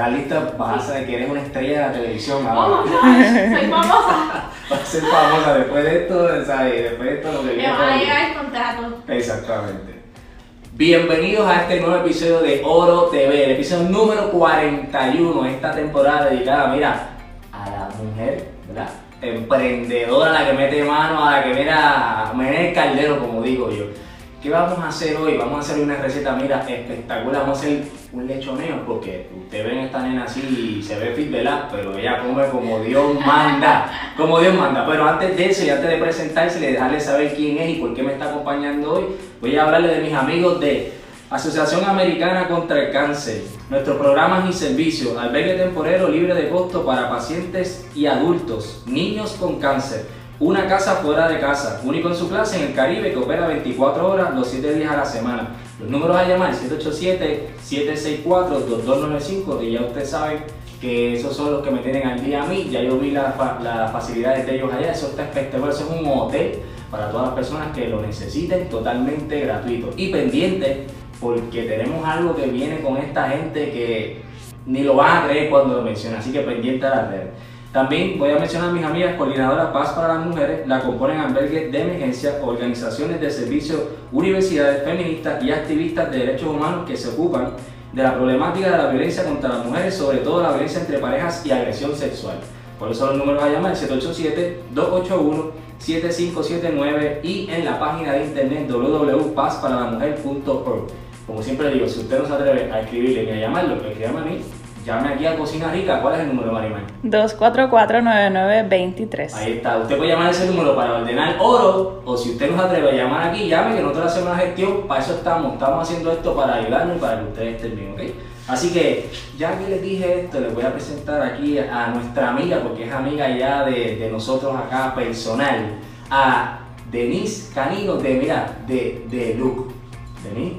¿Estás lista? Vas a saber que eres una estrella de la televisión Oh ahora. gosh, soy famosa. Vas a ser famosa después de esto, ¿sabes? Después de esto lo que Me viene va por a llegar el contrato. Exactamente. Bienvenidos a este nuevo episodio de Oro TV, el episodio número 41, esta temporada dedicada, mira, a la mujer, ¿verdad? Emprendedora, la que mete mano, a la que mira, me el caldero, como digo yo. ¿Qué vamos a hacer hoy? Vamos a hacer una receta, mira, espectacular. Vamos a hacer un lechoneo, porque ustedes ven esta nena así y se ve fit, ¿verdad? Pero ella come como Dios manda, como Dios manda. Pero antes de eso y antes de presentarse y de dejarle saber quién es y por qué me está acompañando hoy, voy a hablarle de mis amigos de Asociación Americana contra el Cáncer. Nuestros programas y servicios, albergue temporero libre de costo para pacientes y adultos, niños con cáncer. Una casa fuera de casa, único en su clase en el Caribe que opera 24 horas, los 7 días a la semana. Los números a llamar 787-764-2295 y ya ustedes saben que esos son los que me tienen al día a mí. Ya yo vi la las facilidades de ellos allá, eso está espectacular, eso es un hotel para todas las personas que lo necesiten totalmente gratuito y pendiente porque tenemos algo que viene con esta gente que ni lo van a creer cuando lo menciona, así que pendiente a las redes. También voy a mencionar a mis amigas coordinadoras Paz para las Mujeres, la componen albergues de emergencia, organizaciones de servicio, universidades feministas y activistas de derechos humanos que se ocupan de la problemática de la violencia contra las mujeres, sobre todo la violencia entre parejas y agresión sexual. Por eso los números a llamar 787-281-7579 y en la página de internet www.pazparalamujer.org. Como siempre digo, si usted no se atreve a escribirle ni a llamarlo, escríbame a mí, llame aquí a Cocina Rica. ¿Cuál es el número, Marimar? 244-9923. Ahí está, usted puede llamar a ese número para ordenar oro o si usted no se atreve a llamar aquí, llame que nosotros hacemos la gestión, para eso estamos, estamos haciendo esto para ayudarnos y para que ustedes estén bien, ¿ok? Así que ya que les dije esto, les voy a presentar aquí a nuestra amiga, porque es amiga ya de, de nosotros acá personal, a Denise Canino de, mira, de, de Look. Denise.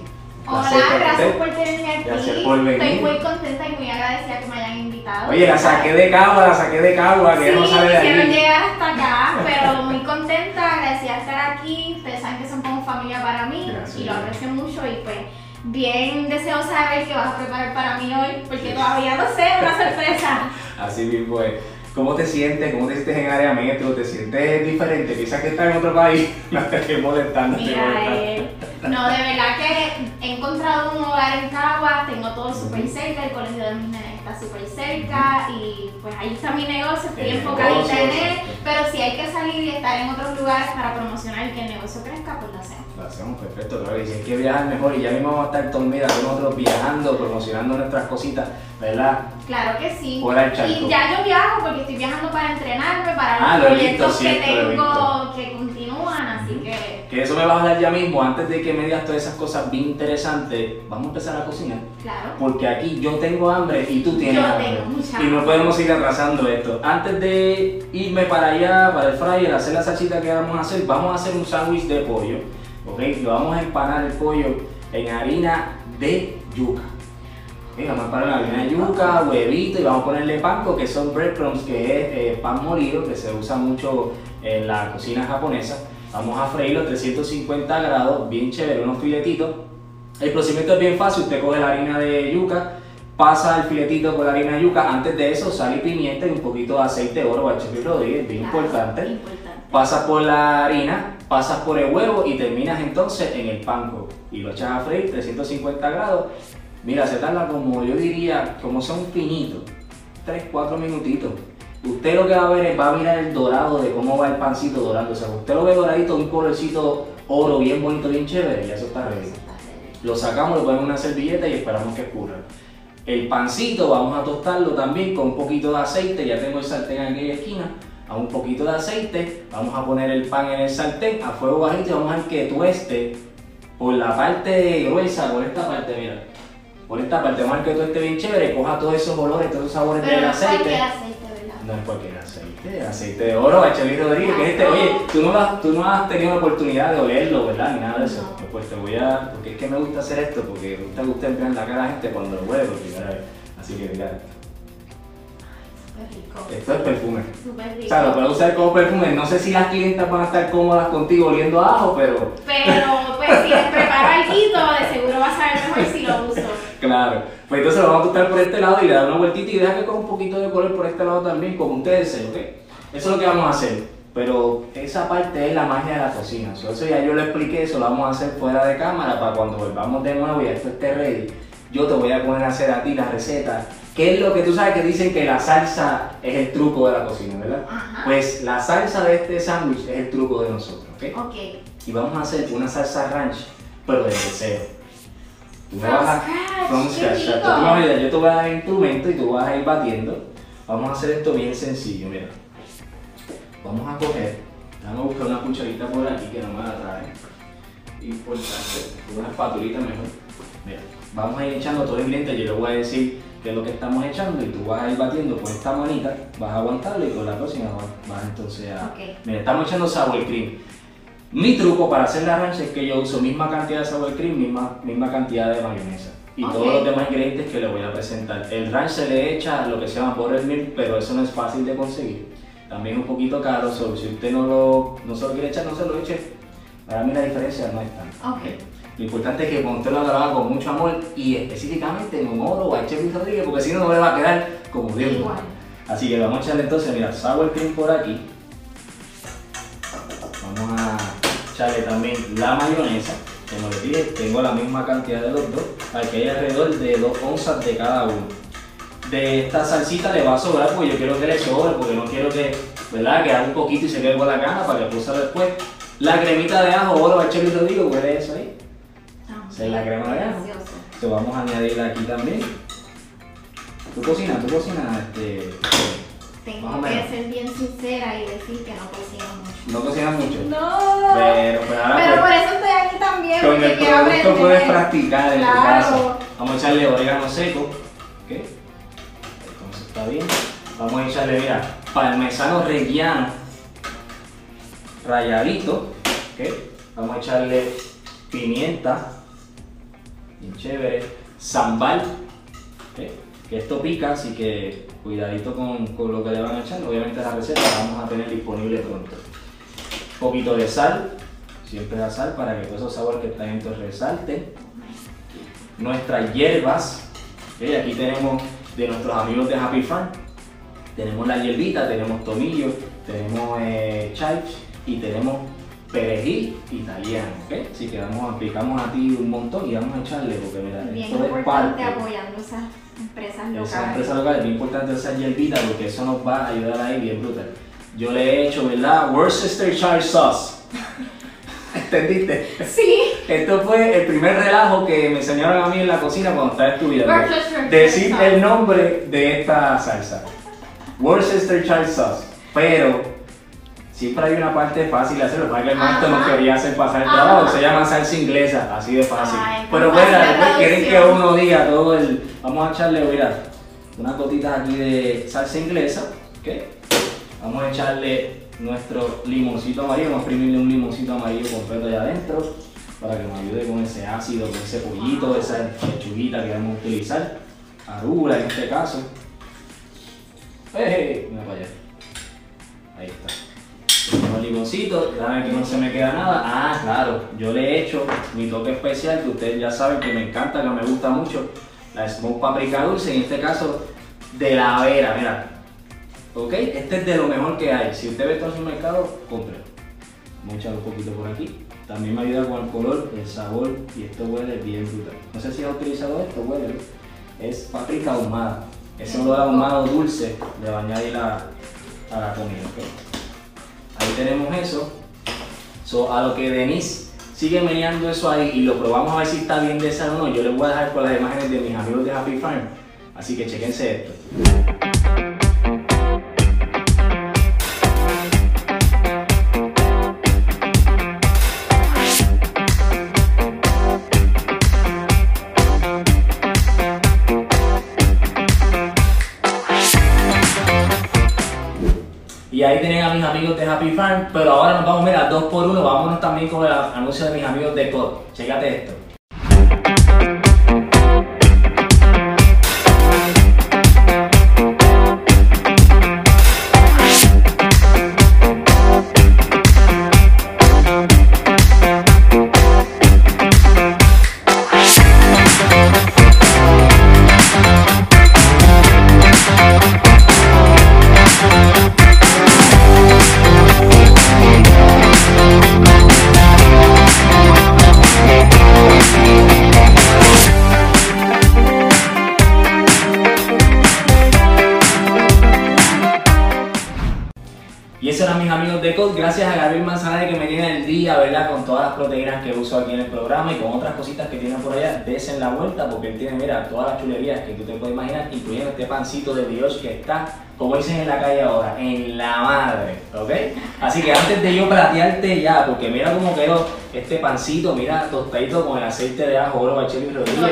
Hola, gracias por tenerme aquí. Gracias por venir. Estoy muy contenta y muy agradecida que me hayan invitado. Oye, la saqué de Cagua, la saqué de Cagua, que Sí, no sale de quisieron aquí. llegar hasta acá, pero muy contenta, agradecida de estar aquí. Ustedes saben que son como familia para mí Gracias. y lo aprecio mucho y pues bien deseosa de ver qué vas a preparar para mí hoy, porque todavía no sé, una sorpresa. Así mismo es. ¿Cómo te sientes? ¿Cómo te sientes en área metro? ¿Te sientes diferente? Piensas que estás en otro país. No te estoy molestando. te eh, no, de verdad que he encontrado un hogar en Cagua, tengo todo súper cerca, el colegio de mis nenes está súper cerca y pues ahí está mi negocio, estoy El enfocadita en él, pero si hay que salir y estar en otros lugares para promocionar y que el negocio crezca, pues lo hacemos. Lo hacemos perfecto, claro. Y si hay que viajar mejor, y ya mismo vamos a estar todos, mira, nosotros viajando, promocionando nuestras cositas, ¿verdad? Claro que sí. Y ya yo viajo porque estoy viajando para entrenarme, para los Ah, lo he visto, proyectos que cierto, tengo que que eso me va a hablar ya mismo, antes de que me digas todas esas cosas bien interesantes, vamos a empezar a cocinar. claro. Porque aquí yo tengo hambre y tú tienes Yo hambre. tengo mucha y no podemos ir atrasando esto. Antes de irme para allá, para el fryer, hacer la salsita que vamos a hacer, vamos a hacer un sándwich de pollo. ¿Ok? Lo vamos a empanar el pollo en harina de yuca. ¿Ok? Vamos a empanar la harina de yuca, huevito y vamos a ponerle panko, que son breadcrumbs, que es eh, pan molido, que se usa mucho en la cocina japonesa. Vamos a freírlo a 350 grados, bien chévere, unos filetitos. El procedimiento es bien fácil, usted coge la harina de yuca, pasa el filetito por la harina de yuca, antes de eso sal y pimienta y un poquito de aceite de oro, Chef Rodríguez, bien Claro, importante. Importante. Pasas por la harina, pasas por el huevo y terminas entonces en el panko. Y lo echas a freír 350 grados. Mira, se tarda como yo diría, como son finitos, 3-4 minutitos. Usted lo que va a ver es, va a mirar el dorado de cómo va el pancito dorando. O sea, usted lo ve doradito, un colorcito oro bien bonito, bien chévere, y eso está ready. Lo sacamos, lo ponemos en una servilleta y esperamos que escurra. El pancito vamos a tostarlo también con un poquito de aceite, ya tengo el sartén en aquella esquina, a un poquito de aceite, vamos a poner el pan en el sartén a fuego bajito y vamos a que tueste por la parte gruesa, por esta parte, mira, por esta parte, vamos a que tueste bien chévere, coja todos esos olores, todos esos sabores Pero del aceite. Cualquier aceite, aceite de oro, Bachelí Rodríguez, que es este, oye, tú no, has, tú no has tenido la oportunidad de olerlo, ¿verdad? Ni nada de eso. No. Pues te voy a, porque es que me gusta hacer esto, porque me gusta que la cara a la gente cuando lo huele por primera vez. Así que mira, Súper rico. esto es perfume. Súper rico. O sea, lo puedes usar como perfume. No sé si las clientas van a estar cómodas contigo oliendo a ajo, pero Pero pues si les preparo algo, de seguro claro. Pues entonces lo vamos a tostar por este lado y le da una vueltita y deja que coja un poquito de color por este lado también, como ustedes deseen, ¿ok? Eso es lo que vamos a hacer. Pero esa parte es la magia de la cocina. So, Eso ya yo lo expliqué, eso lo vamos a hacer fuera de cámara para cuando volvamos de nuevo y esto esté ready. Yo te voy a poner a hacer a ti la receta. ¿Qué es lo que tú sabes que dicen que la salsa es el truco de la cocina, verdad? Ajá. Pues la salsa de este sándwich es el truco de nosotros, ¿ok? Ok. Y vamos a hacer una salsa ranch, pero de cero. From vas a- scratch, from scratch, yo te voy a dar el instrumento y tú vas a ir batiendo. Vamos a hacer esto bien sencillo, mira. Vamos a coger, vamos a buscar una cucharita por aquí que no me la trae. Importante, una espatulita mejor. Mira, vamos a ir echando todo el ingrediente, yo le voy a decir qué es lo que estamos echando y tú vas a ir batiendo con esta manita, vas a aguantarlo y con la próxima vas, entonces a... Mira, estamos echando sour cream. Mi truco para hacer la ranch es que yo uso misma cantidad de sour cream, misma, misma cantidad de mayonesa. Y Ok. todos los demás ingredientes que le voy a presentar. El ranch se le echa lo que se llama buttermilk, pero eso no es fácil de conseguir. También un poquito caro, so, si usted no, lo, no se lo quiere echar, no se lo eche. Para mí la diferencia no es tanta. Ok. Lo importante es que usted lo haga con mucho amor y específicamente en un oro o a Chef Rodríguez, porque si no, no le va a quedar como Dios. Igual. Así que vamos a echarle entonces, mira, sour cream por aquí. También la mayonesa. Como les dije, tengo la misma cantidad de los dos, para que haya alrededor de 2 onzas de cada uno. De esta salsita le va a sobrar porque yo quiero que le sobre, porque no quiero que, ¿verdad? Que haga un poquito y se quede con la gana para que usarlo después. La cremita de ajo, oro, Chef Luis Rodríguez, huele eso ahí. Ah, Esa es la crema de ajo. Lo vamos a añadir aquí también. ¿Tú cocinas? ¿Tú cocinas? Este, Tengo que ser bien sincera y decir que no cocino mucho. ¿No cocinas mucho? No. Pero, pues ahora Pero por pues, eso estoy aquí también, con porque el quiero producto aprender. puedes practicar en tu Claro. casa. Vamos a echarle orégano seco. ¿Ok? Entonces está bien. Vamos a echarle, mira, parmesano reggiano rayadito. ¿Ok? Vamos a echarle pimienta. Bien chévere. Sambal. ¿ok? Que esto pica, así que cuidadito con, con lo que le van a echar. Obviamente la receta la vamos a tener disponible pronto. Un poquito de sal, siempre la sal para que todos esos sabores que están dentro resalten. Nuestras hierbas, ¿ok? aquí tenemos de nuestros amigos de Happy Farm, tenemos la hierbita, tenemos tomillo, tenemos eh, chive y tenemos perejil italiano, ¿ok? Así que vamos, aplicamos a ti un montón y vamos a echarle porque mira, Bien esto es parte apoyando esas empresas locales. esa empresa local es bien importante esa hierbita porque eso nos va a ayudar ahí bien brutal. Yo le he hecho, ¿verdad? Worcestershire sauce. ¿Entendiste? Sí. Esto fue el primer relajo que me enseñaron a mí en la cocina cuando estaba estudiando. Decir el nombre de esta salsa. Worcestershire sauce. Pero siempre hay una parte fácil de hacerlo. Para que el maestro nos quería hacer pasar el Ajá. trabajo. Se llama salsa inglesa, así de fácil. Ay, Pero bueno, después quieren que uno diga todo el. Vamos a echarle, mira, unas gotitas aquí de salsa inglesa. ¿ok? Vamos a echarle nuestro limoncito amarillo. Vamos a exprimirle un limoncito amarillo completo allá adentro para que nos ayude con ese ácido, con ese pollito, esa lechuguita que vamos a utilizar. Arula en este caso. ¡Ey! Mira para allá. Ahí está. Ponemos el limoncito, dame que no se me queda nada. Ah, claro, yo le he hecho mi toque especial que ustedes ya saben que me encanta, que me gusta mucho. La smoke paprika dulce, en este caso de la Vera, mira. ¿Ok? Este es de lo mejor que hay. Si usted ve esto en su mercado, compre. Vamos un poquito por aquí. También me ayuda con el color, el sabor y esto huele bien brutal. No sé si has utilizado esto, huele. Es paprika ahumada. ese olor ahumado dulce le va a la comida. ¿ok? Ahí tenemos eso. So, a lo que Denise sigue meneando eso ahí y lo probamos a ver si está bien de esa o no, yo les voy a dejar con las imágenes de mis amigos de Happy Farm. Así que chequense esto. Happy Farm, pero ahora nos vamos, mira, dos por uno, vámonos también con el anuncio de mis amigos de COD. Chécate esto. ¿Verdad? Con todas las proteínas que uso aquí en el programa y con otras cositas que tiene por allá. Desen la vuelta porque él tiene, mira, todas las chulerías que tú te puedes imaginar, incluyendo este pancito de brioche que está, como dicen en la calle ahora, en la madre, ¿ok? Así que antes de yo platearte ya, porque mira cómo quedó este pancito, mira tostadito con el aceite de ajo, oro, bachelo y rodillas.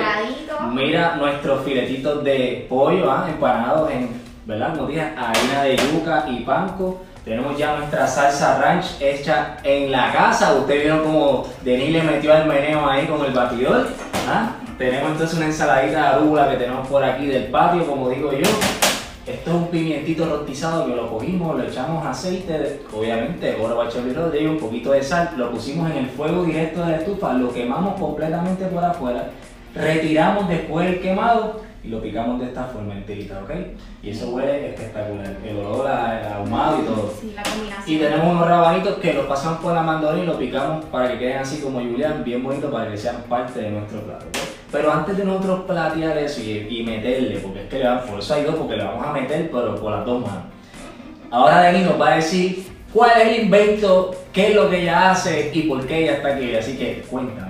Mira nuestros filetitos de pollo, ¿ah? empanados en, ¿verdad? Como dije, harina de yuca y panco. Tenemos ya nuestra salsa ranch hecha en la casa. Ustedes vieron como Denis le metió el meneo ahí con el batidor. ¿ah? Tenemos entonces una ensaladita de arúgula que tenemos por aquí del patio, como digo yo. Esto es un pimientito rostizado que lo cogimos, lo echamos aceite, de- obviamente, y rodillo, un poquito de sal, lo pusimos en el fuego directo de la estufa, lo quemamos completamente por afuera, retiramos después el quemado lo picamos de esta forma enterita, ¿ok? Y eso huele espectacular, el olor, a- el ahumado y todo. Sí, la combinación. Y tenemos unos rabanitos que los pasamos por la mandolina y los picamos para que queden así como Julián, bien bonito para que sean parte de nuestro plato. Pero antes de nosotros platear eso y, y meterle, porque es que le por eso hay dos, porque le vamos a meter, pero por las dos manos. Ahora Denis nos va a decir cuál es el invento, qué es lo que ella hace y por qué ella está aquí. Así que cuéntame.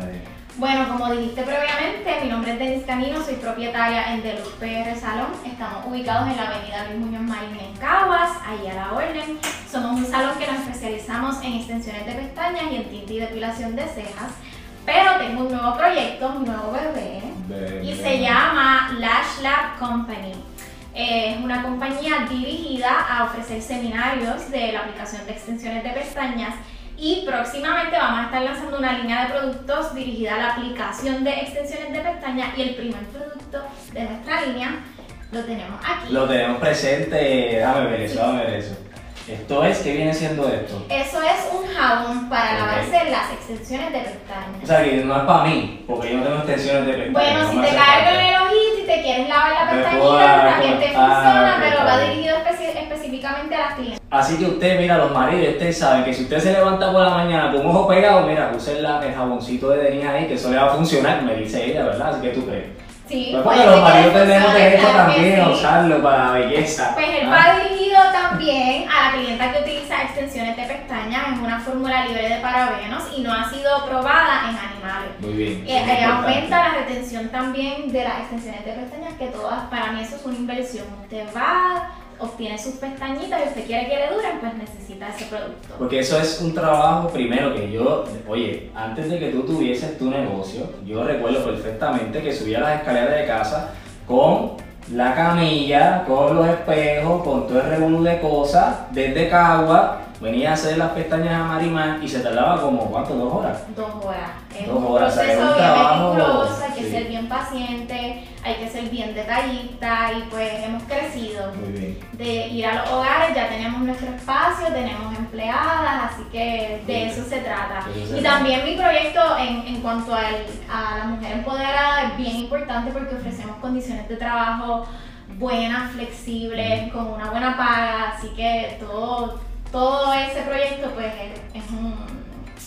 Bueno, como dijiste previamente, mi nombre es Denis Canino, soy propietaria en Deluxe PR Salón. Estamos ubicados en la avenida Luis Muñoz Marín en Caguas, ahí a la orden. Somos un salón que nos especializamos en extensiones de pestañas y en tinte y depilación de cejas. Pero tengo un nuevo proyecto, un nuevo bebé, y se llama Lash Lab Company. Eh, Es una compañía dirigida a ofrecer seminarios de la aplicación de extensiones de pestañas y próximamente vamos a estar lanzando una línea de productos dirigida a la aplicación de extensiones de pestañas y el primer producto de nuestra línea lo tenemos aquí. Lo tenemos presente, déjame ver eso, déjame ver eso. Esto es, ¿qué viene siendo esto? Eso es un jabón para Ok. lavarse las extensiones de O pestañas. sea que no es para mí, porque yo no tengo extensiones de pestañas. Bueno, no si te cae con el ojito y te quieres lavar la pestañita, también te ah, funciona, ok, pero va dirigido específicamente a las clientes. Así que usted, mira, los maridos, ustedes saben que si usted se levanta por la mañana con un ojo pegado, mira, use la- el jaboncito de Denis ahí, que eso le va a funcionar, me dice ella, ¿verdad? Así que tú crees. Sí, Pues porque los maridos tenemos derecho también a usarlo para la belleza. Pues él ¿ah? va dirigido también a la clienta que utiliza extensiones de pestañas, es una fórmula libre de parabenos y no ha sido probada en animales. Muy bien. Eh, eh, aumenta la retención también de las extensiones de pestañas, que todas, para mí eso es una inversión. Usted va, obtiene sus pestañitas y usted quiere que le duren, pues necesita ese producto. Porque eso es un trabajo primero que yo, oye, antes de que tú tuvieses tu negocio, yo recuerdo perfectamente que subía las escaleras de casa con la camilla, con los espejos, con todo el revolú de cosas, desde Cagua, venía a hacer las pestañas a Marimar y se tardaba como, ¿cuánto? ¿Dos horas? Dos horas. Es Dos horas, proceso un bien trabajo, meticuloso, hay que sí. ser bien paciente, hay que ser bien detallista y pues hemos crecido. Muy bien. de ir a los hogares, ya tenemos nuestro espacio, tenemos empleadas, así que de eso se trata. De eso se Y también mi proyecto en, en cuanto al- a la mujer empoderada es bien importante porque ofrecemos condiciones de trabajo buenas, flexibles, con una buena paga, así que todo, todo ese proyecto pues es, es un-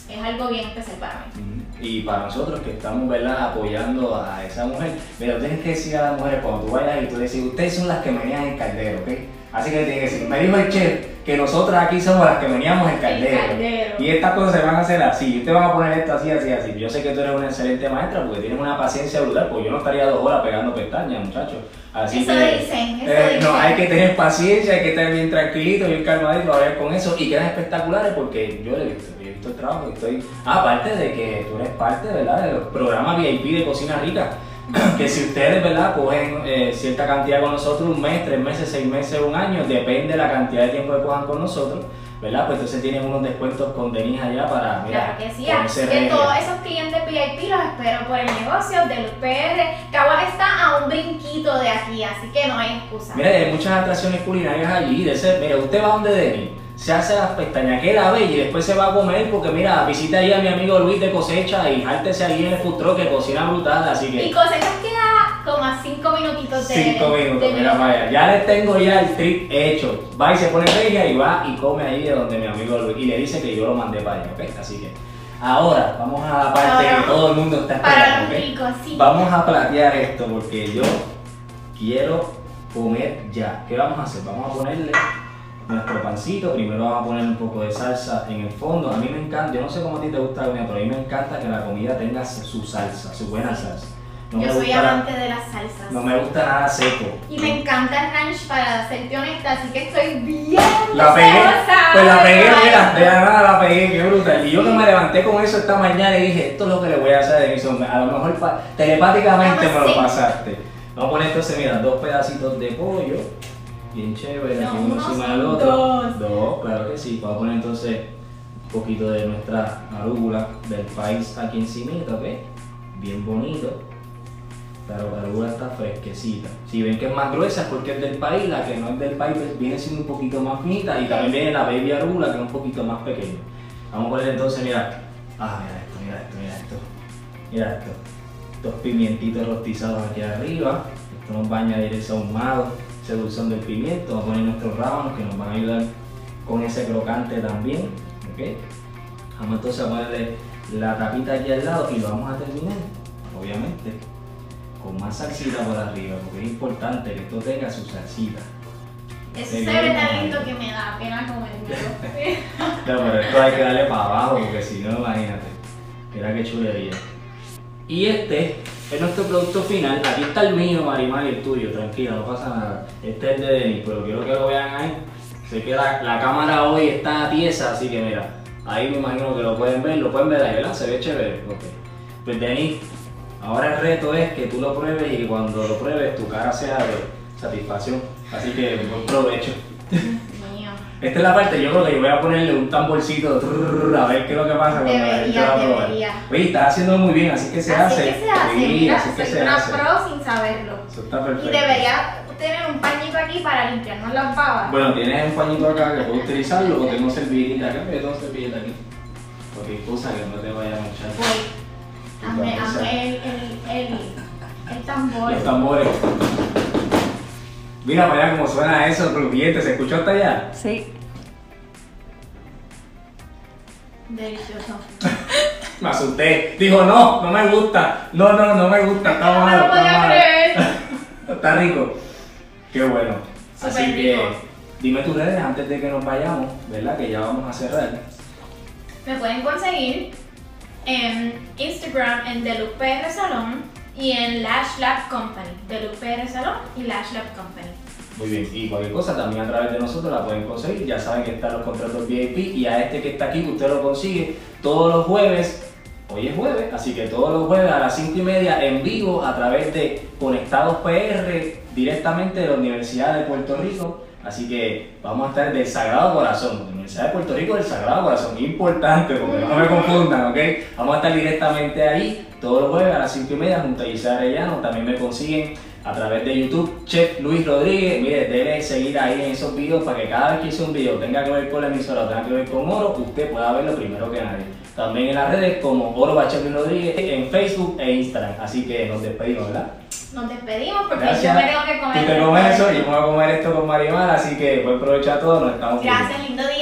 es algo bien especial para mí. Y para nosotros que estamos ¿verdad? apoyando a esa mujer, pero tienes que decir a las mujeres cuando tú vayas y tú decís, ustedes son las que menían el caldero, ¿ok? Así que tienes que decir, me dijo el chef que nosotras aquí somos las que veníamos el caldero. caldero. Y estas cosas se van a hacer así, y te van a poner esto así, así, así. Yo sé que tú eres una excelente maestra porque tienes una paciencia brutal, porque yo no estaría dos horas pegando pestañas, muchachos. Así Eso que, dicen, eso eh, no, hay que tener paciencia, hay que estar bien tranquilito, bien calmadito a ver con eso y quedan espectaculares porque yo le he visto, yo he visto el trabajo estoy, ah, aparte de que tú eres parte, ¿verdad? De los programas VIP de Cocina Rica, que si ustedes, ¿verdad? Cogen eh, cierta cantidad con nosotros, un mes, tres meses, seis meses, un año, depende de la cantidad de tiempo que cojan con nosotros, ¿verdad? Pues entonces tienen unos descuentos con Denise allá para, mira, Claro que sí, así que todos esos clientes VIP los espero por el negocio de los PR. Caguas está a un brinquito de aquí, así que no hay excusa. Mira, hay muchas atracciones culinarias allí. De ese, mira, usted va donde Denis, se hace las pestañas, que la ve y después se va a comer porque mira, visita ahí a mi amigo Luis de cosecha y jártese ahí en el truck que cocina brutal, así Y que cosechas queda como a 5 minutitos de. cinco minutos, de mira para allá. Ya les tengo ya el trip hecho. Va y se pone regia y va y come ahí de donde mi amigo Luis y le dice que yo lo mandé para allá, ¿ok? Así que ahora vamos a la parte Ahora que todo el mundo está Para esperando, ¿ok? ricos, sí. Vamos a platear esto porque yo quiero comer ya. ¿Qué vamos a hacer? Vamos a ponerle nuestro pancito. Primero vamos a poner un poco de salsa en el fondo. A mí me encanta, yo no sé cómo a ti te gusta la comida, pero a mí me encanta que la comida tenga su salsa, su buena salsa. No Yo soy amante de las salsas. no me gusta nada seco. Y me encanta el ranch para serte honesta, así que estoy bien La pegué, pues la de pegué, mira, de la nada la pegué, qué brutal. Y yo que me levanté con eso esta mañana y dije, esto es lo que le voy a hacer a Denison. A lo mejor telepáticamente me lo pasaste. Vamos a poner entonces, mira, dos pedacitos de pollo, bien chévere, No, uno encima del otro. dos. Dos, claro que sí. Vamos a poner entonces un poquito de nuestra arúgula del país aquí encima, ¿ok? Bien bonito. La arúgula está fresquecita. Si ven que es más gruesa es porque es del país, la que no es del país pues, viene siendo un poquito más finita y también viene la baby arúgula que es un poquito más pequeña. Vamos a poner entonces, mira, ah, mira esto, mira esto, mira esto, mira esto. Dos pimientitos rostizados aquí arriba. Esto nos va a añadir ese ahumado, ese dulzón del pimiento. Vamos a poner nuestros rábanos que nos van a ayudar con ese crocante también. ¿ok? Vamos entonces a ponerle la tapita aquí al lado y lo vamos a terminar, obviamente, con más salsita por arriba, porque es importante que esto tenga su salsita. Eso se ve tan lindo que me da pena comérmelo. No, pero esto hay que darle para abajo, porque si no, imagínate. Mira qué chulería. Y este es nuestro producto final. Aquí está el mío, Marimar, y el tuyo, tranquila, no pasa nada. Este es de Denis, pero quiero que lo vean ahí. Sé que la, la cámara hoy está tiesa, así que mira, ahí me imagino que lo pueden ver, lo pueden ver ahí, ¿verdad? Se ve chévere. Ok. Pues Denis, ahora el reto es que tú lo pruebes y cuando lo pruebes tu cara sea de satisfacción. Así que buen provecho. Esta es la parte, yo creo que yo voy a ponerle un tamborcito trrr, a ver qué es lo que pasa cuando la gente va a probar. Oye, estás haciendo muy bien, así que se así hace. que se hace, Sí, mira, así que soy se una hace. pro sin saberlo. Eso está Y perfecto. debería tener un pañito aquí para limpiarnos las babas. Bueno, tienes un pañito acá que puedes utilizarlo o tengo servilleta acá, yo tengo servilleta aquí. Cualquier cosa que no te vaya a manchar. Voy. Hazme, hazme el, el, el, el tambor. Los tambores. Mira para allá cómo suena eso, crujiente, ¿se escuchó hasta allá? Sí. Delicioso. Me asusté. Dijo, no, no me gusta. No, no, no me gusta, está No me malo, lo podía malo. creer. Está rico. Qué bueno. Así que rico. dime tus redes antes de que nos vayamos, ¿verdad? Que ya vamos a cerrar. Me pueden conseguir en Instagram en Deluxe PR Salón y en Lash Lab Company. Deluxe PR Salón y Lash Lab Company. Muy bien. Y cualquier cosa también a través de nosotros la pueden conseguir. Ya saben que están los contratos VIP y a este que está aquí usted lo consigue todos los jueves. Hoy es jueves, así que todos los jueves a las 5 y media en vivo a través de Conectados PR directamente de la Universidad de Puerto Rico. Así que vamos a estar del Sagrado Corazón, Universidad de Puerto Rico del Sagrado Corazón, importante porque no me confundan, ¿ok? Vamos a estar directamente ahí todos los jueves a las 5 y media junto a Isabel Arellano. También me consiguen a través de YouTube, Chef Luis Rodríguez. Mire, debe seguir ahí en esos videos para que cada vez que hice un video tenga que ver con la emisora o tenga que ver con oro, usted pueda verlo primero que nadie. También en las redes como Oro Luis Rodríguez en Facebook e Instagram. Así que nos despedimos, ¿verdad? Nos despedimos porque Gracias. yo me tengo que comer. Tú te comes eso, yo me voy a comer esto con Marimar, así que buen provecho a todos, nos estamos viendo. Gracias, lindo día.